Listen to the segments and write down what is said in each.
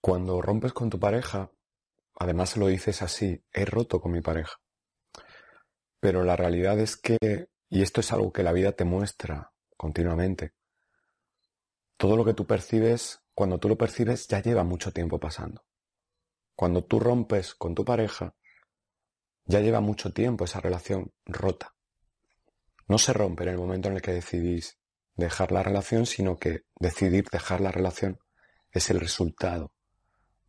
Cuando rompes con tu pareja, además lo dices así, he roto con mi pareja. Pero la realidad es que, y esto es algo que la vida te muestra continuamente, todo lo que tú percibes, cuando tú lo percibes, ya lleva mucho tiempo pasando. Cuando tú rompes con tu pareja, ya lleva mucho tiempo esa relación rota. No se rompe en el momento en el que decidís dejar la relación, sino que decidir dejar la relación es el resultado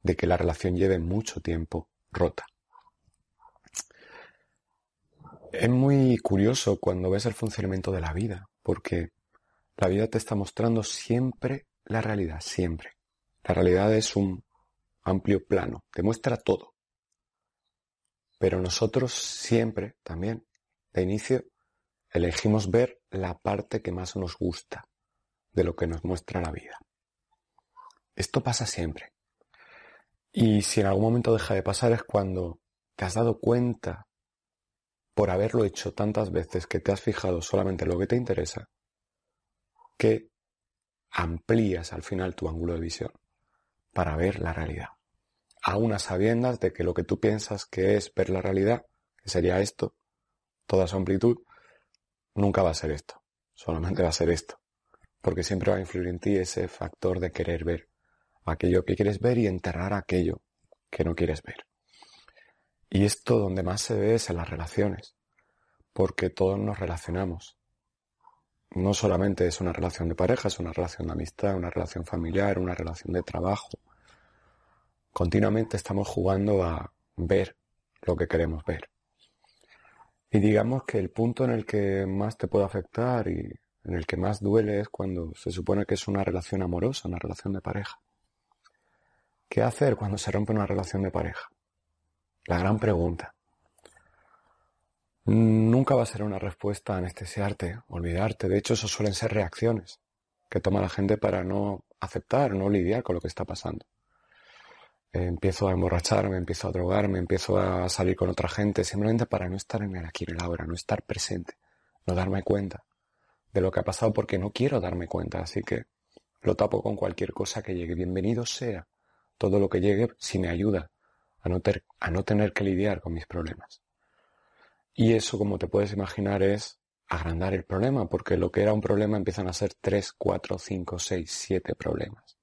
de que la relación lleve mucho tiempo rota. Es muy curioso cuando ves el funcionamiento de la vida, porque la vida te está mostrando siempre la realidad, siempre. La realidad es un amplio plano, te muestra todo. Pero nosotros siempre, también, de inicio, elegimos ver la parte que más nos gusta de lo que nos muestra la vida. Esto pasa siempre. Y si en algún momento deja de pasar es cuando te has dado cuenta, por haberlo hecho tantas veces que te has fijado solamente en lo que te interesa, que amplías al final tu ángulo de visión para ver la realidad. A unas sabiendas de que lo que tú piensas que es ver la realidad, que sería esto, toda su amplitud, nunca va a ser esto, solamente va a ser esto, porque siempre va a influir en ti ese factor de querer ver aquello que quieres ver y enterrar aquello que no quieres ver. Y esto donde más se ve es en las relaciones, porque todos nos relacionamos. No solamente es una relación de pareja, es una relación de amistad, una relación familiar, una relación de trabajo. Continuamente estamos jugando a ver lo que queremos ver. Y digamos que el punto en el que más te puede afectar y en el que más duele es cuando se supone que es una relación amorosa, una relación de pareja. ¿Qué hacer cuando se rompe una relación de pareja? La gran pregunta. Nunca va a ser una respuesta anestesiarte, olvidarte. De hecho, eso suelen ser reacciones que toma la gente para no aceptar, no lidiar con lo que está pasando. empiezo a emborracharme, empiezo a drogarme, empiezo a salir con otra gente, simplemente para no estar en el aquí en el ahora, no estar presente, no darme cuenta de lo que ha pasado porque no quiero darme cuenta, así que lo tapo con cualquier cosa que llegue. Bienvenido sea todo lo que llegue si me ayuda a no, a no tener que lidiar con mis problemas. Y eso, como te puedes imaginar, es agrandar el problema, porque lo que era un problema empiezan a ser tres, cuatro, cinco, seis, siete problemas.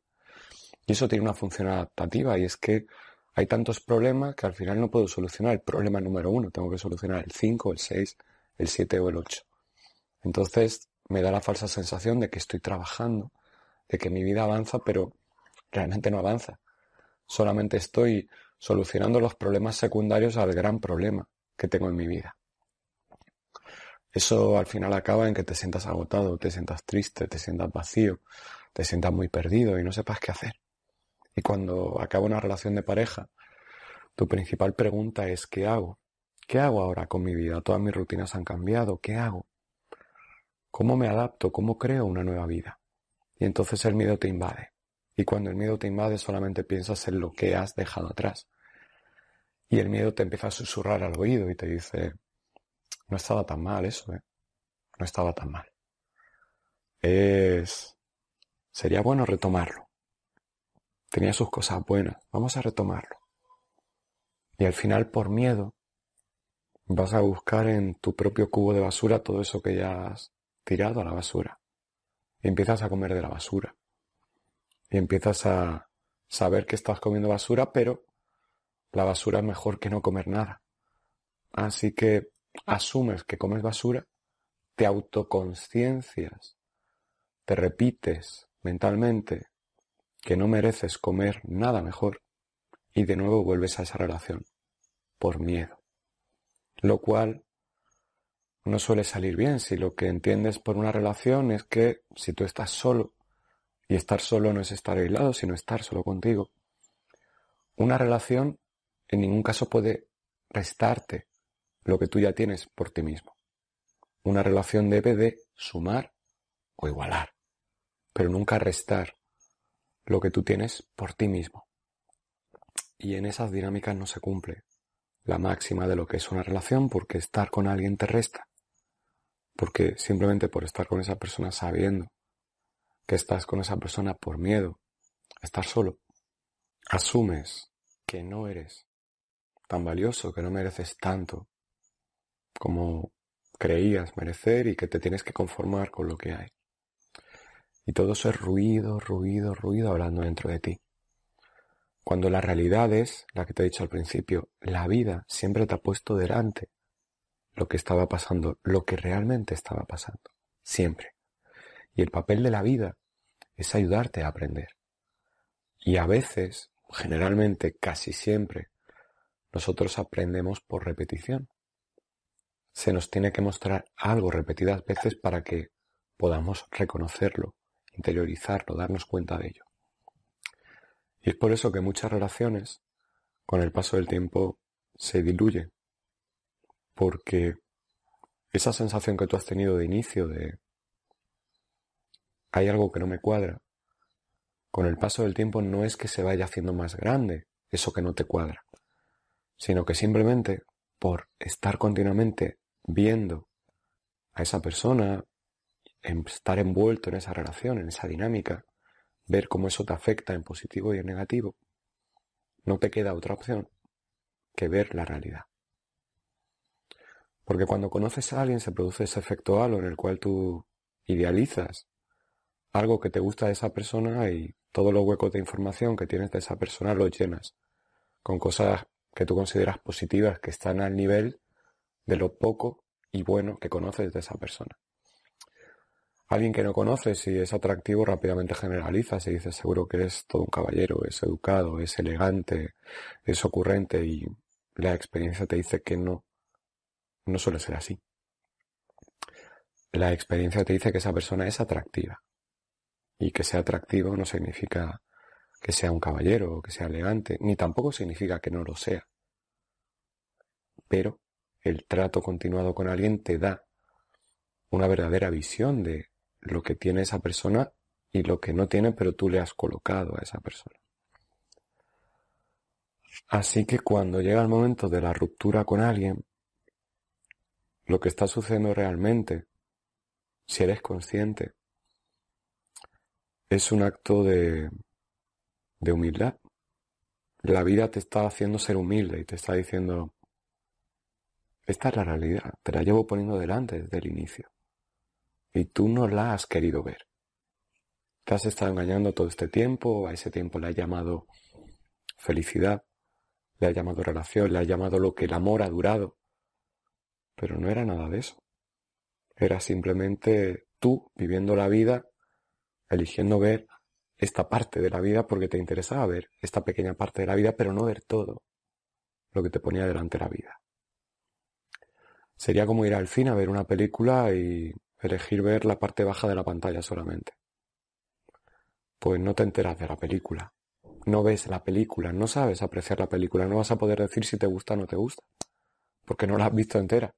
Y eso tiene una función adaptativa y es que hay tantos problemas que al final no puedo solucionar el problema número uno, tengo que solucionar el 5, el 6, el 7 o el 8. Entonces me da la falsa sensación de que estoy trabajando, de que mi vida avanza, pero realmente no avanza solamente estoy solucionando los problemas secundarios al gran problema que tengo en mi vida. Eso al final acaba en que te sientas agotado, te sientas triste, te sientas vacío, te sientas muy perdido y no sepas qué hacer. Y cuando acaba una relación de pareja, tu principal pregunta es ¿qué hago? ¿Qué hago ahora con mi vida? Todas mis rutinas han cambiado, ¿qué hago? ¿Cómo me adapto? ¿Cómo creo una nueva vida? Y entonces el miedo te invade. Y cuando el miedo te invade solamente piensas en lo que has dejado atrás. Y el miedo te empieza a susurrar al oído y te dice, no estaba tan mal eso, ¿eh? No estaba tan mal. Es... Sería bueno retomarlo. Tenía sus cosas buenas. Vamos a retomarlo. Y al final, por miedo, vas a buscar en tu propio cubo de basura todo eso que ya has tirado a la basura. Y empiezas a comer de la basura y empiezas a saber que estás comiendo basura, pero la basura es mejor que no comer nada. Así que asumes que comes basura, te autoconciencias, te repites mentalmente que no mereces comer nada mejor y de nuevo vuelves a esa relación por miedo. Lo cual no suele salir bien si lo que entiendes por una relación es que si tú estás solo y estar solo no es estar aislado, sino estar solo contigo. Una relación en ningún caso puede restarte lo que tú ya tienes por ti mismo. Una relación debe de sumar o igualar, pero nunca restar lo que tú tienes por ti mismo. Y en esas dinámicas no se cumple la máxima de lo que es una relación porque estar con alguien te resta. Porque simplemente por estar con esa persona sabiendo que estás con esa persona por miedo estar solo, asumes que no eres tan valioso, que no mereces tanto como creías merecer y que te tienes que conformar con lo que hay. Y todo eso es ruido, ruido, ruido hablando dentro de ti. Cuando la realidad es, la que te he dicho al principio, la vida siempre te ha puesto delante lo que estaba pasando, lo que realmente estaba pasando. Siempre. Y el papel de la vida es ayudarte a aprender. Y a veces, generalmente, casi siempre, nosotros aprendemos por repetición. Se nos tiene que mostrar algo repetidas veces para que podamos reconocerlo, interiorizarlo, darnos cuenta de ello. Y es por eso que muchas relaciones, con el paso del tiempo, se diluyen. Porque esa sensación que tú has tenido de inicio de hay algo que no me cuadra, con el paso del tiempo no es que se vaya haciendo más grande eso que no te cuadra, sino que simplemente por estar continuamente viendo a esa persona, estar envuelto en esa relación, en esa dinámica, ver cómo eso te afecta en positivo y en negativo, no te queda otra opción que ver la realidad. Porque cuando conoces a alguien se produce ese efecto halo en el cual tú idealizas algo que te gusta de esa persona y todos los huecos de información que tienes de esa persona los llenas con cosas que tú consideras positivas que están al nivel de lo poco y bueno que conoces de esa persona. Alguien que no conoces y es atractivo rápidamente generaliza, se dice seguro que es todo un caballero, es educado, es elegante, es ocurrente y la experiencia te dice que no, no suele ser así. La experiencia te dice que esa persona es atractiva. Y que sea atractivo no significa que sea un caballero o que sea elegante, ni tampoco significa que no lo sea. Pero el trato continuado con alguien te da una verdadera visión de lo que tiene esa persona y lo que no tiene, pero tú le has colocado a esa persona. Así que cuando llega el momento de la ruptura con alguien, lo que está sucediendo realmente, si eres consciente, es un acto de, de humildad. La vida te está haciendo ser humilde y te está diciendo, esta es la realidad, te la llevo poniendo delante desde el inicio. Y tú no la has querido ver. Te has estado engañando todo este tiempo, a ese tiempo le has llamado felicidad, le has llamado relación, le has llamado lo que el amor ha durado. Pero no era nada de eso. Era simplemente tú viviendo la vida, eligiendo ver esta parte de la vida porque te interesaba ver esta pequeña parte de la vida, pero no ver todo lo que te ponía delante la vida. Sería como ir al cine a ver una película y elegir ver la parte baja de la pantalla solamente. Pues no te enteras de la película, no ves la película, no sabes apreciar la película, no vas a poder decir si te gusta o no te gusta, porque no la has visto entera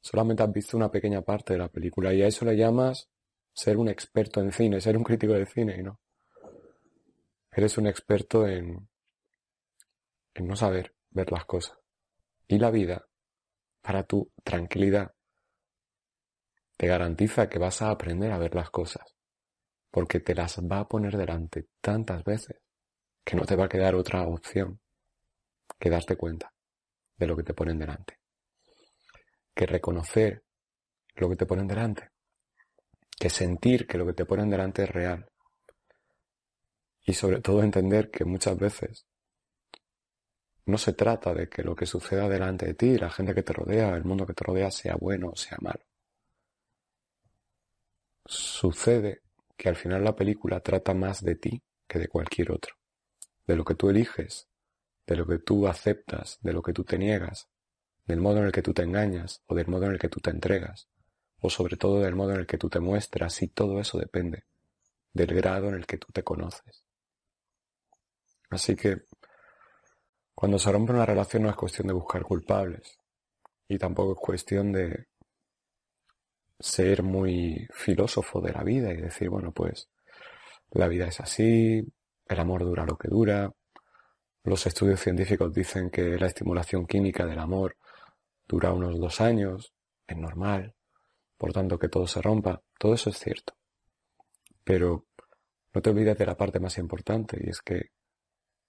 solamente has visto una pequeña parte de la película y a eso le llamas ser un experto en cine, ser un crítico de cine no. Eres un experto en, en no saber ver las cosas. Y la vida, para tu tranquilidad, te garantiza que vas a aprender a ver las cosas, porque te las va a poner delante tantas veces que no te va a quedar otra opción que darte cuenta de lo que te ponen delante que reconocer lo que te ponen delante, que sentir que lo que te ponen delante es real. Y sobre todo entender que muchas veces no se trata de que lo que suceda delante de ti, la gente que te rodea, el mundo que te rodea, sea bueno o sea malo. Sucede que al final la película trata más de ti que de cualquier otro, de lo que tú eliges, de lo que tú aceptas, de lo que tú te niegas, del modo en el que tú te engañas o del modo en el que tú te entregas, o sobre todo del modo en el que tú te muestras, y todo eso depende del grado en el que tú te conoces. Así que cuando se rompe una relación no es cuestión de buscar culpables y tampoco es cuestión de ser muy filósofo de la vida y decir, bueno, pues la vida es así, el amor dura lo que dura. Los estudios científicos dicen que la estimulación química del amor dura unos dos años, es normal, por tanto que todo se rompa, todo eso es cierto. Pero no te olvides de la parte más importante y es que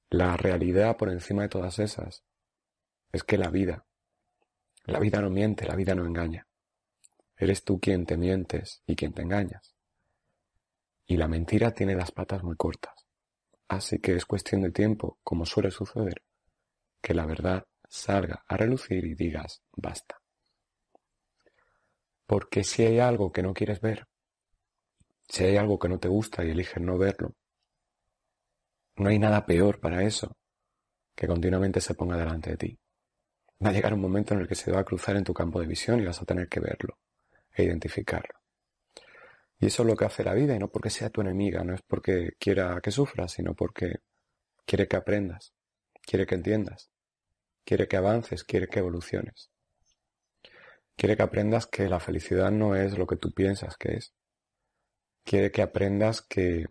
La realidad por encima de todas esas es que la vida, la vida no miente, la vida no engaña. Eres tú quien te mientes y quien te engañas. Y la mentira tiene las patas muy cortas. Así que es cuestión de tiempo, como suele suceder, que la verdad salga a relucir y digas basta. Porque si hay algo que no quieres ver, si hay algo que no te gusta y eliges no verlo, no hay nada peor para eso que continuamente se ponga delante de ti. Va a llegar un momento en el que se va a cruzar en tu campo de visión y vas a tener que verlo e identificarlo. Y eso es lo que hace la vida y no porque sea tu enemiga, no es porque quiera que sufras, sino porque quiere que aprendas, quiere que entiendas, quiere que avances, quiere que evoluciones. Quiere que aprendas que la felicidad no es lo que tú piensas que es. Quiere que aprendas que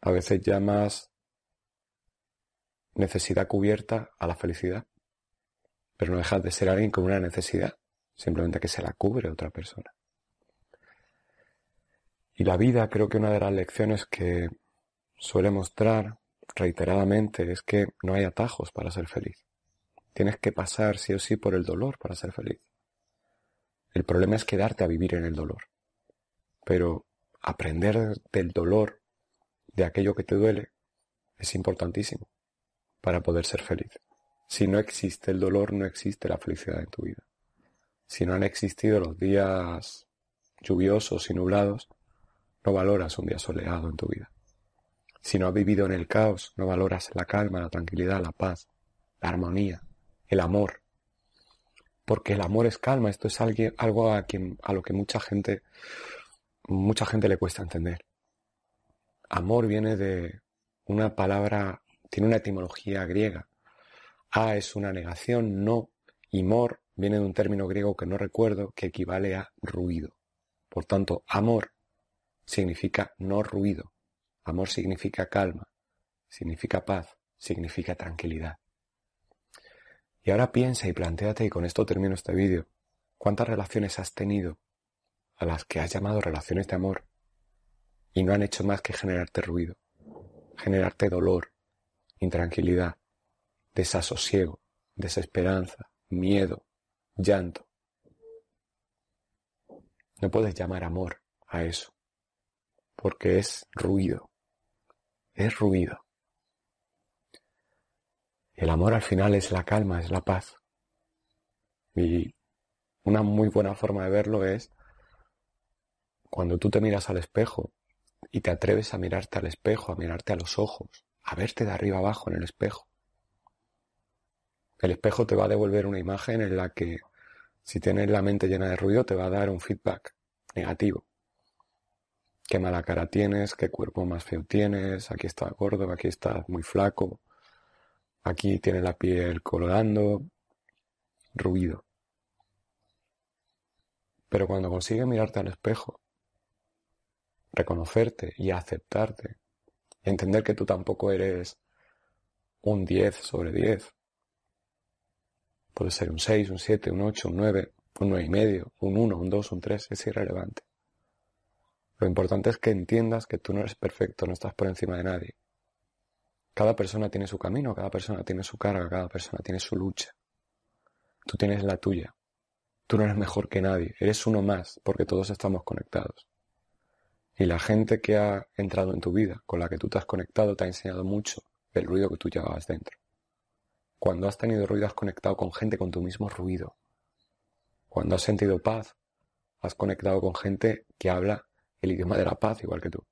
a veces llamas necesidad cubierta a la felicidad, pero no dejas de ser alguien con una necesidad, simplemente que se la cubre otra persona. Y la vida creo que una de las lecciones que suele mostrar reiteradamente es que no hay atajos para ser feliz. Tienes que pasar sí o sí por el dolor para ser feliz. El problema es quedarte a vivir en el dolor. Pero aprender del dolor, de aquello que te duele, es importantísimo para poder ser feliz. Si no existe el dolor, no existe la felicidad en tu vida. Si no han existido los días lluviosos y nublados, no valoras un día soleado en tu vida. Si no has vivido en el caos, no valoras la calma, la tranquilidad, la paz, la armonía, el amor. Porque el amor es calma, esto es algo a, a lo que mucha gente, mucha gente le cuesta entender. Amor viene de una palabra, tiene una etimología griega. A es una negación, no, y mor viene de un término griego que no recuerdo, que equivale a ruido. Por tanto, amor significa no ruido. Amor significa calma, significa paz, significa tranquilidad. Y ahora piensa y planteate, y con esto termino este vídeo, ¿cuántas relaciones has tenido a las que has llamado relaciones de amor y no han hecho más que generarte ruido, generarte dolor, intranquilidad, desasosiego, desesperanza, miedo, llanto? No puedes llamar amor a eso, porque es ruido, es ruido. El amor al final es la calma, es la paz. Y una muy buena forma de verlo es cuando tú te miras al espejo y te atreves a mirarte al espejo, a mirarte a los ojos, a verte de arriba abajo en el espejo. El espejo te va a devolver una imagen en la que si tienes la mente llena de ruido te va a dar un feedback negativo. Qué mala cara tienes, qué cuerpo más feo tienes, aquí estás gordo, aquí estás muy flaco, Aquí tiene la piel colgando, ruido. Pero cuando consigues mirarte al espejo, reconocerte y aceptarte, entender que tú tampoco eres un 10 sobre 10, puede ser un 6, un 7, un 8, un 9, un 9 y medio, un 1, un 2, un 3, es irrelevante. Lo importante es que entiendas que tú no eres perfecto, no estás por encima de nadie. Cada persona tiene su camino, cada persona tiene su carga, cada persona tiene su lucha. Tú tienes la tuya. Tú no eres mejor que nadie, eres uno más, porque todos estamos conectados. Y la gente que ha entrado en tu vida, con la que tú te has conectado, te ha enseñado mucho del ruido que tú llevabas dentro. Cuando has tenido ruido, has conectado con gente con tu mismo ruido. Cuando has sentido paz, has conectado con gente que habla el idioma de la paz igual que tú.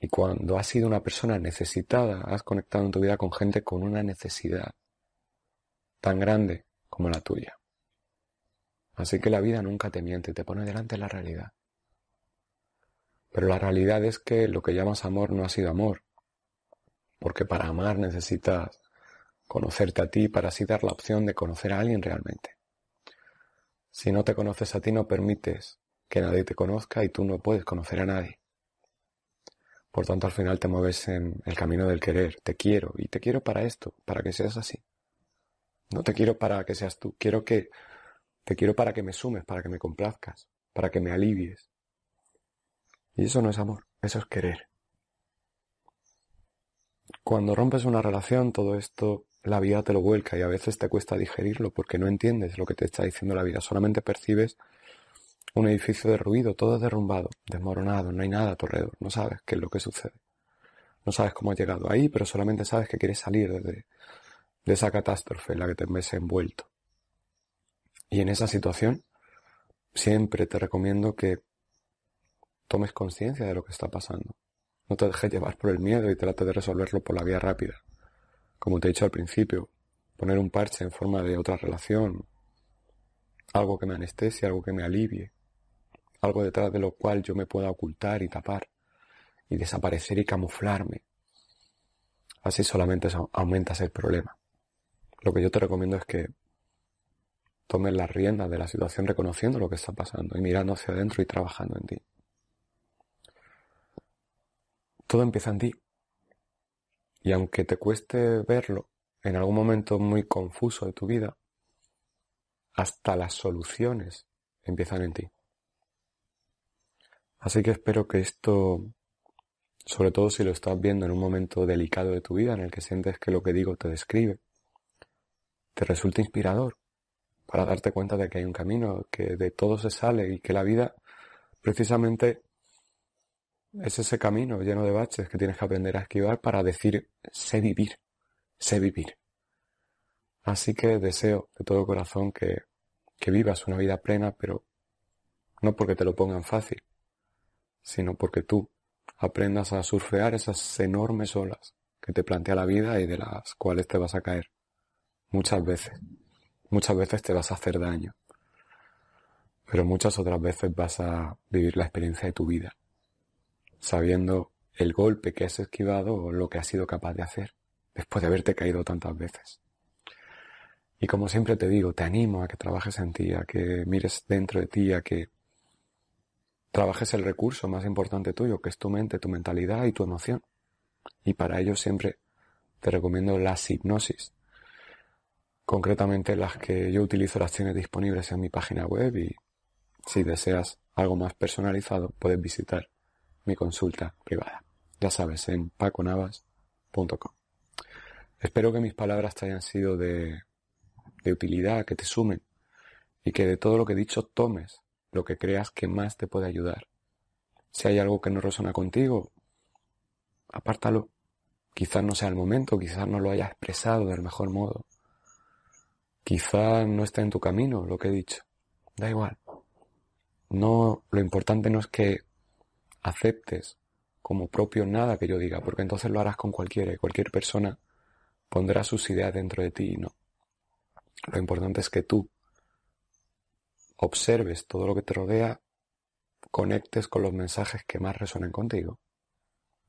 Y cuando has sido una persona necesitada, has conectado en tu vida con gente con una necesidad tan grande como la tuya. Así que la vida nunca te miente, te pone delante la realidad. Pero la realidad es que lo que llamas amor no ha sido amor. Porque para amar necesitas conocerte a ti para así dar la opción de conocer a alguien realmente. Si no te conoces a ti no permites que nadie te conozca y tú no puedes conocer a nadie. Por tanto, al final te mueves en el camino del querer. Te quiero y te quiero para esto, para que seas así. No te quiero para que seas tú. Quiero que te quiero para que me sumes, para que me complazcas, para que me alivies. Y eso no es amor, eso es querer. Cuando rompes una relación, todo esto la vida te lo vuelca y a veces te cuesta digerirlo porque no entiendes lo que te está diciendo la vida. Solamente percibes un edificio de ruido, todo derrumbado, desmoronado, no hay nada a tu alrededor, no sabes qué es lo que sucede. No sabes cómo has llegado ahí, pero solamente sabes que quieres salir de, de esa catástrofe en la que te ves envuelto. Y en esa situación, siempre te recomiendo que tomes conciencia de lo que está pasando. No te dejes llevar por el miedo y trate de resolverlo por la vía rápida. Como te he dicho al principio, poner un parche en forma de otra relación, algo que me anestesie, algo que me alivie, algo detrás de lo cual yo me pueda ocultar y tapar y desaparecer y camuflarme. Así solamente aumentas el problema. Lo que yo te recomiendo es que tomes las riendas de la situación reconociendo lo que está pasando y mirando hacia adentro y trabajando en ti. Todo empieza en ti. Y aunque te cueste verlo en algún momento muy confuso de tu vida, hasta las soluciones empiezan en ti. Así que espero que esto, sobre todo si lo estás viendo en un momento delicado de tu vida en el que sientes que lo que digo te describe, te resulte inspirador para darte cuenta de que hay un camino, que de todo se sale y que la vida precisamente es ese camino lleno de baches que tienes que aprender a esquivar para decir, sé vivir, sé vivir. Así que deseo de todo corazón que, que vivas una vida plena, pero no porque te lo pongan fácil, sino porque tú aprendas a surfear esas enormes olas que te plantea la vida y de las cuales te vas a caer. Muchas veces. Muchas veces te vas a hacer daño. Pero muchas otras veces vas a vivir la experiencia de tu vida sabiendo el golpe que has esquivado o lo que has sido capaz de hacer después de haberte caído tantas veces. Y como siempre te digo, te animo a que trabajes en ti, a que mires dentro de ti, a que trabajes el recurso más importante tuyo, que es tu mente, tu mentalidad y tu emoción. Y para ello siempre te recomiendo las hipnosis. Concretamente las que yo utilizo las tienes disponibles en mi página web y si deseas algo más personalizado puedes visitar mi consulta privada. Ya sabes, en paconavas.com. Espero que mis palabras te hayan sido de, de utilidad, que te sumen y que de todo lo que he dicho tomes lo que creas que más te puede ayudar. Si hay algo que no resuena contigo, apártalo. Quizás no sea el momento, quizás no lo hayas expresado del mejor modo. Quizás no esté en tu camino lo que he dicho. Da igual. No, lo importante no es que aceptes como propio nada que yo diga, porque entonces lo harás con cualquiera y cualquier persona pondrá sus ideas dentro de ti y no. Lo importante es que tú observes todo lo que te rodea, conectes con los mensajes que más resuenen contigo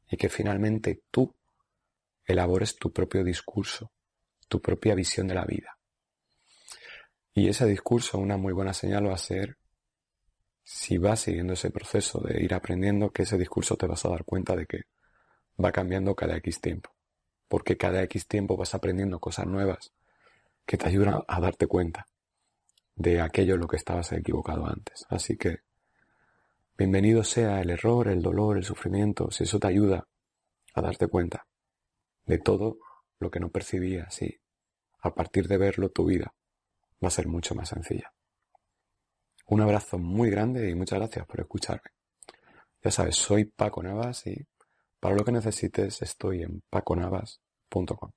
y que finalmente tú elabores tu propio discurso, tu propia visión de la vida. Y ese discurso, una muy buena señal va a ser si vas siguiendo ese proceso de ir aprendiendo, que ese discurso te vas a dar cuenta de que va cambiando cada X tiempo. Porque cada X tiempo vas aprendiendo cosas nuevas que te ayudan a darte cuenta de aquello en lo que estabas equivocado antes. Así que bienvenido sea el error, el dolor, el sufrimiento, si eso te ayuda a darte cuenta de todo lo que no percibías y a partir de verlo tu vida va a ser mucho más sencilla. Un abrazo muy grande y muchas gracias por escucharme. Ya sabes, soy Paco Navas y para lo que necesites estoy en paconavas.com.